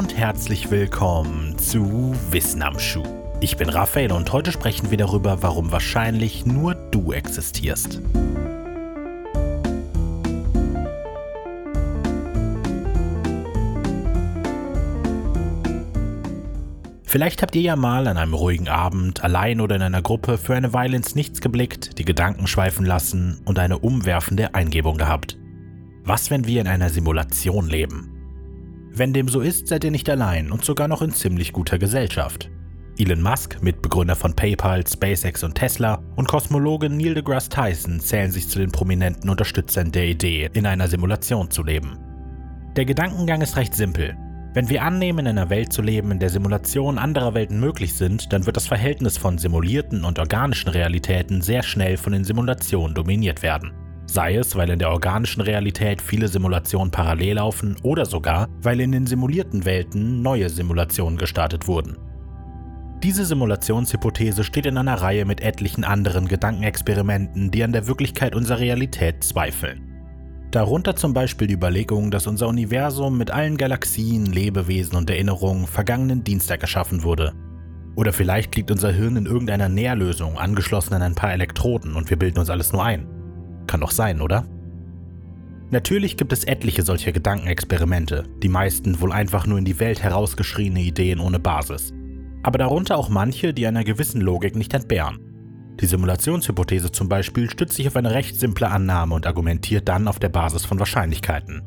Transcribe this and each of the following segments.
und herzlich willkommen zu Wissen am Schuh. Ich bin Raphael und heute sprechen wir darüber, warum wahrscheinlich nur du existierst. Vielleicht habt ihr ja mal an einem ruhigen Abend, allein oder in einer Gruppe, für eine Weile ins Nichts geblickt, die Gedanken schweifen lassen und eine umwerfende Eingebung gehabt. Was, wenn wir in einer Simulation leben? Wenn dem so ist, seid ihr nicht allein und sogar noch in ziemlich guter Gesellschaft. Elon Musk, Mitbegründer von PayPal, SpaceX und Tesla, und Kosmologe Neil deGrasse Tyson zählen sich zu den prominenten Unterstützern der Idee, in einer Simulation zu leben. Der Gedankengang ist recht simpel. Wenn wir annehmen, in einer Welt zu leben, in der Simulationen anderer Welten möglich sind, dann wird das Verhältnis von simulierten und organischen Realitäten sehr schnell von den Simulationen dominiert werden. Sei es, weil in der organischen Realität viele Simulationen parallel laufen oder sogar, weil in den simulierten Welten neue Simulationen gestartet wurden. Diese Simulationshypothese steht in einer Reihe mit etlichen anderen Gedankenexperimenten, die an der Wirklichkeit unserer Realität zweifeln. Darunter zum Beispiel die Überlegung, dass unser Universum mit allen Galaxien, Lebewesen und Erinnerungen vergangenen Dienstag erschaffen wurde. Oder vielleicht liegt unser Hirn in irgendeiner Nährlösung, angeschlossen an ein paar Elektroden und wir bilden uns alles nur ein. Kann doch sein, oder? Natürlich gibt es etliche solcher Gedankenexperimente, die meisten wohl einfach nur in die Welt herausgeschriene Ideen ohne Basis. Aber darunter auch manche, die einer gewissen Logik nicht entbehren. Die Simulationshypothese zum Beispiel stützt sich auf eine recht simple Annahme und argumentiert dann auf der Basis von Wahrscheinlichkeiten.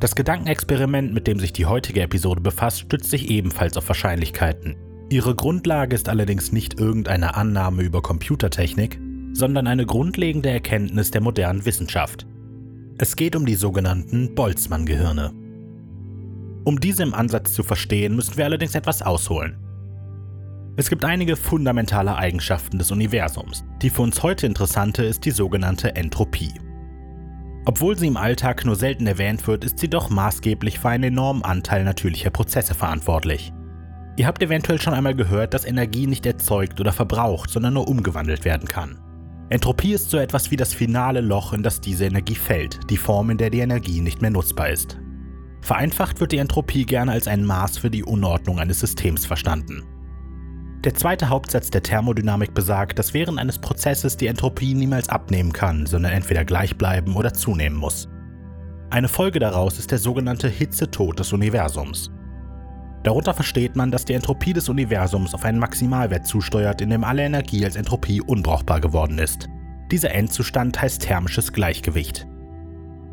Das Gedankenexperiment, mit dem sich die heutige Episode befasst, stützt sich ebenfalls auf Wahrscheinlichkeiten. Ihre Grundlage ist allerdings nicht irgendeine Annahme über Computertechnik, sondern eine grundlegende Erkenntnis der modernen Wissenschaft. Es geht um die sogenannten Boltzmann-Gehirne. Um diese im Ansatz zu verstehen, müssen wir allerdings etwas ausholen. Es gibt einige fundamentale Eigenschaften des Universums. Die für uns heute interessante ist die sogenannte Entropie. Obwohl sie im Alltag nur selten erwähnt wird, ist sie doch maßgeblich für einen enormen Anteil natürlicher Prozesse verantwortlich. Ihr habt eventuell schon einmal gehört, dass Energie nicht erzeugt oder verbraucht, sondern nur umgewandelt werden kann. Entropie ist so etwas wie das finale Loch, in das diese Energie fällt, die Form, in der die Energie nicht mehr nutzbar ist. Vereinfacht wird die Entropie gerne als ein Maß für die Unordnung eines Systems verstanden. Der zweite Hauptsatz der Thermodynamik besagt, dass während eines Prozesses die Entropie niemals abnehmen kann, sondern entweder gleich bleiben oder zunehmen muss. Eine Folge daraus ist der sogenannte Hitzetod des Universums. Darunter versteht man, dass die Entropie des Universums auf einen Maximalwert zusteuert, in dem alle Energie als Entropie unbrauchbar geworden ist. Dieser Endzustand heißt thermisches Gleichgewicht.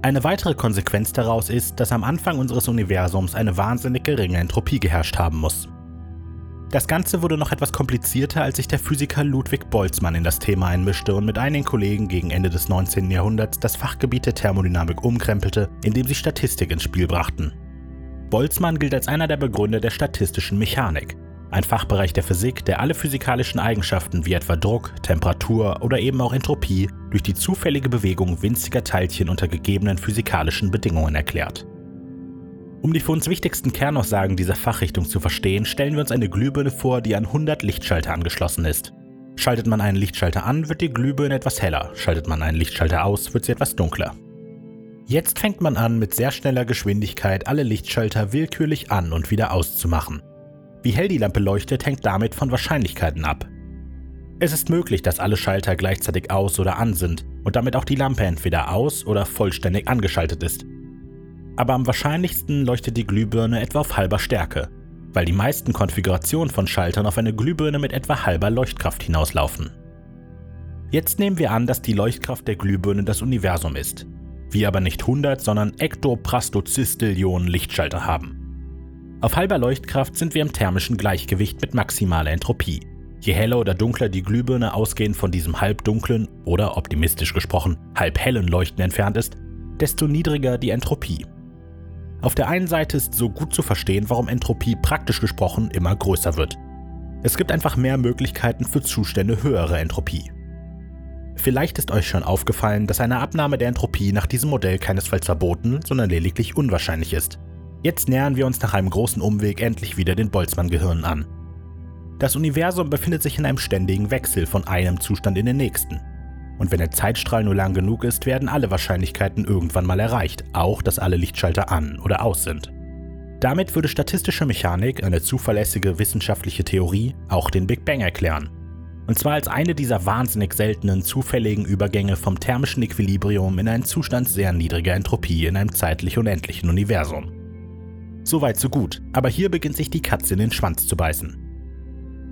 Eine weitere Konsequenz daraus ist, dass am Anfang unseres Universums eine wahnsinnig geringe Entropie geherrscht haben muss. Das Ganze wurde noch etwas komplizierter, als sich der Physiker Ludwig Boltzmann in das Thema einmischte und mit einigen Kollegen gegen Ende des 19. Jahrhunderts das Fachgebiet der Thermodynamik umkrempelte, indem sie Statistik ins Spiel brachten. Boltzmann gilt als einer der Begründer der statistischen Mechanik, ein Fachbereich der Physik, der alle physikalischen Eigenschaften wie etwa Druck, Temperatur oder eben auch Entropie durch die zufällige Bewegung winziger Teilchen unter gegebenen physikalischen Bedingungen erklärt. Um die für uns wichtigsten Kernaussagen dieser Fachrichtung zu verstehen, stellen wir uns eine Glühbirne vor, die an 100 Lichtschalter angeschlossen ist. Schaltet man einen Lichtschalter an, wird die Glühbirne etwas heller, schaltet man einen Lichtschalter aus, wird sie etwas dunkler. Jetzt fängt man an, mit sehr schneller Geschwindigkeit alle Lichtschalter willkürlich an und wieder auszumachen. Wie hell die Lampe leuchtet, hängt damit von Wahrscheinlichkeiten ab. Es ist möglich, dass alle Schalter gleichzeitig aus oder an sind und damit auch die Lampe entweder aus oder vollständig angeschaltet ist. Aber am wahrscheinlichsten leuchtet die Glühbirne etwa auf halber Stärke, weil die meisten Konfigurationen von Schaltern auf eine Glühbirne mit etwa halber Leuchtkraft hinauslaufen. Jetzt nehmen wir an, dass die Leuchtkraft der Glühbirne das Universum ist, wir aber nicht 100, sondern Ektoprastozistillionen Lichtschalter haben. Auf halber Leuchtkraft sind wir im thermischen Gleichgewicht mit maximaler Entropie. Je heller oder dunkler die Glühbirne ausgehend von diesem halbdunklen oder optimistisch gesprochen halbhellen Leuchten entfernt ist, desto niedriger die Entropie. Auf der einen Seite ist so gut zu verstehen, warum Entropie praktisch gesprochen immer größer wird. Es gibt einfach mehr Möglichkeiten für Zustände höherer Entropie. Vielleicht ist euch schon aufgefallen, dass eine Abnahme der Entropie nach diesem Modell keinesfalls verboten, sondern lediglich unwahrscheinlich ist. Jetzt nähern wir uns nach einem großen Umweg endlich wieder den Boltzmann-Gehirnen an. Das Universum befindet sich in einem ständigen Wechsel von einem Zustand in den nächsten. Und wenn der Zeitstrahl nur lang genug ist, werden alle Wahrscheinlichkeiten irgendwann mal erreicht, auch dass alle Lichtschalter an oder aus sind. Damit würde statistische Mechanik, eine zuverlässige wissenschaftliche Theorie, auch den Big Bang erklären. Und zwar als eine dieser wahnsinnig seltenen zufälligen Übergänge vom thermischen Equilibrium in einen Zustand sehr niedriger Entropie in einem zeitlich unendlichen Universum. Soweit so gut, aber hier beginnt sich die Katze in den Schwanz zu beißen.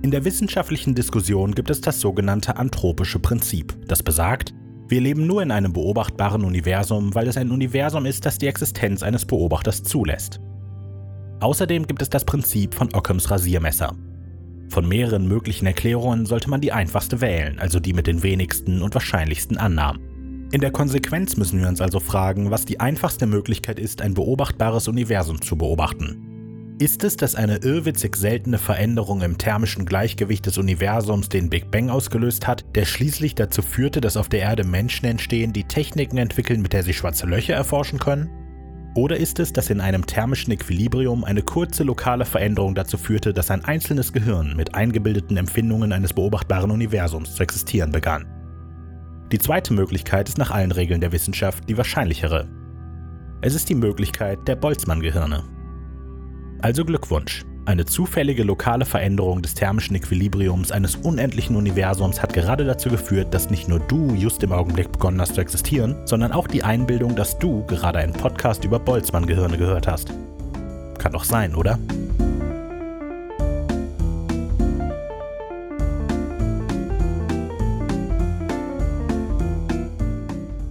In der wissenschaftlichen Diskussion gibt es das sogenannte anthropische Prinzip, das besagt, wir leben nur in einem beobachtbaren Universum, weil es ein Universum ist, das die Existenz eines Beobachters zulässt. Außerdem gibt es das Prinzip von Ockhams Rasiermesser. Von mehreren möglichen Erklärungen sollte man die einfachste wählen, also die mit den wenigsten und wahrscheinlichsten Annahmen. In der Konsequenz müssen wir uns also fragen, was die einfachste Möglichkeit ist, ein beobachtbares Universum zu beobachten. Ist es, dass eine irrwitzig seltene Veränderung im thermischen Gleichgewicht des Universums den Big Bang ausgelöst hat, der schließlich dazu führte, dass auf der Erde Menschen entstehen, die Techniken entwickeln, mit der sie schwarze Löcher erforschen können? Oder ist es, dass in einem thermischen Equilibrium eine kurze lokale Veränderung dazu führte, dass ein einzelnes Gehirn mit eingebildeten Empfindungen eines beobachtbaren Universums zu existieren begann? Die zweite Möglichkeit ist nach allen Regeln der Wissenschaft die wahrscheinlichere. Es ist die Möglichkeit der Boltzmann-Gehirne. Also Glückwunsch. Eine zufällige lokale Veränderung des thermischen Equilibriums eines unendlichen Universums hat gerade dazu geführt, dass nicht nur du just im Augenblick begonnen hast zu existieren, sondern auch die Einbildung, dass du gerade einen Podcast über Boltzmann-Gehirne gehört hast. Kann doch sein, oder?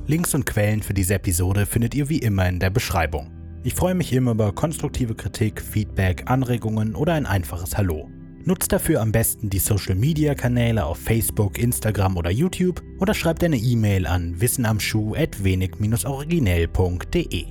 Links und Quellen für diese Episode findet ihr wie immer in der Beschreibung. Ich freue mich immer über konstruktive Kritik, Feedback, Anregungen oder ein einfaches Hallo. Nutzt dafür am besten die Social Media Kanäle auf Facebook, Instagram oder YouTube oder schreibt eine E-Mail an wissenamschuh@wenig-originell.de.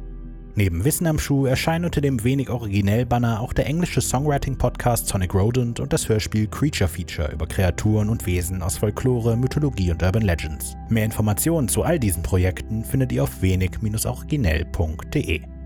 Neben Wissen am Schuh erscheinen unter dem wenig originell Banner auch der englische Songwriting Podcast Sonic Rodent und das Hörspiel Creature Feature über Kreaturen und Wesen aus Folklore, Mythologie und Urban Legends. Mehr Informationen zu all diesen Projekten findet ihr auf wenig-originell.de.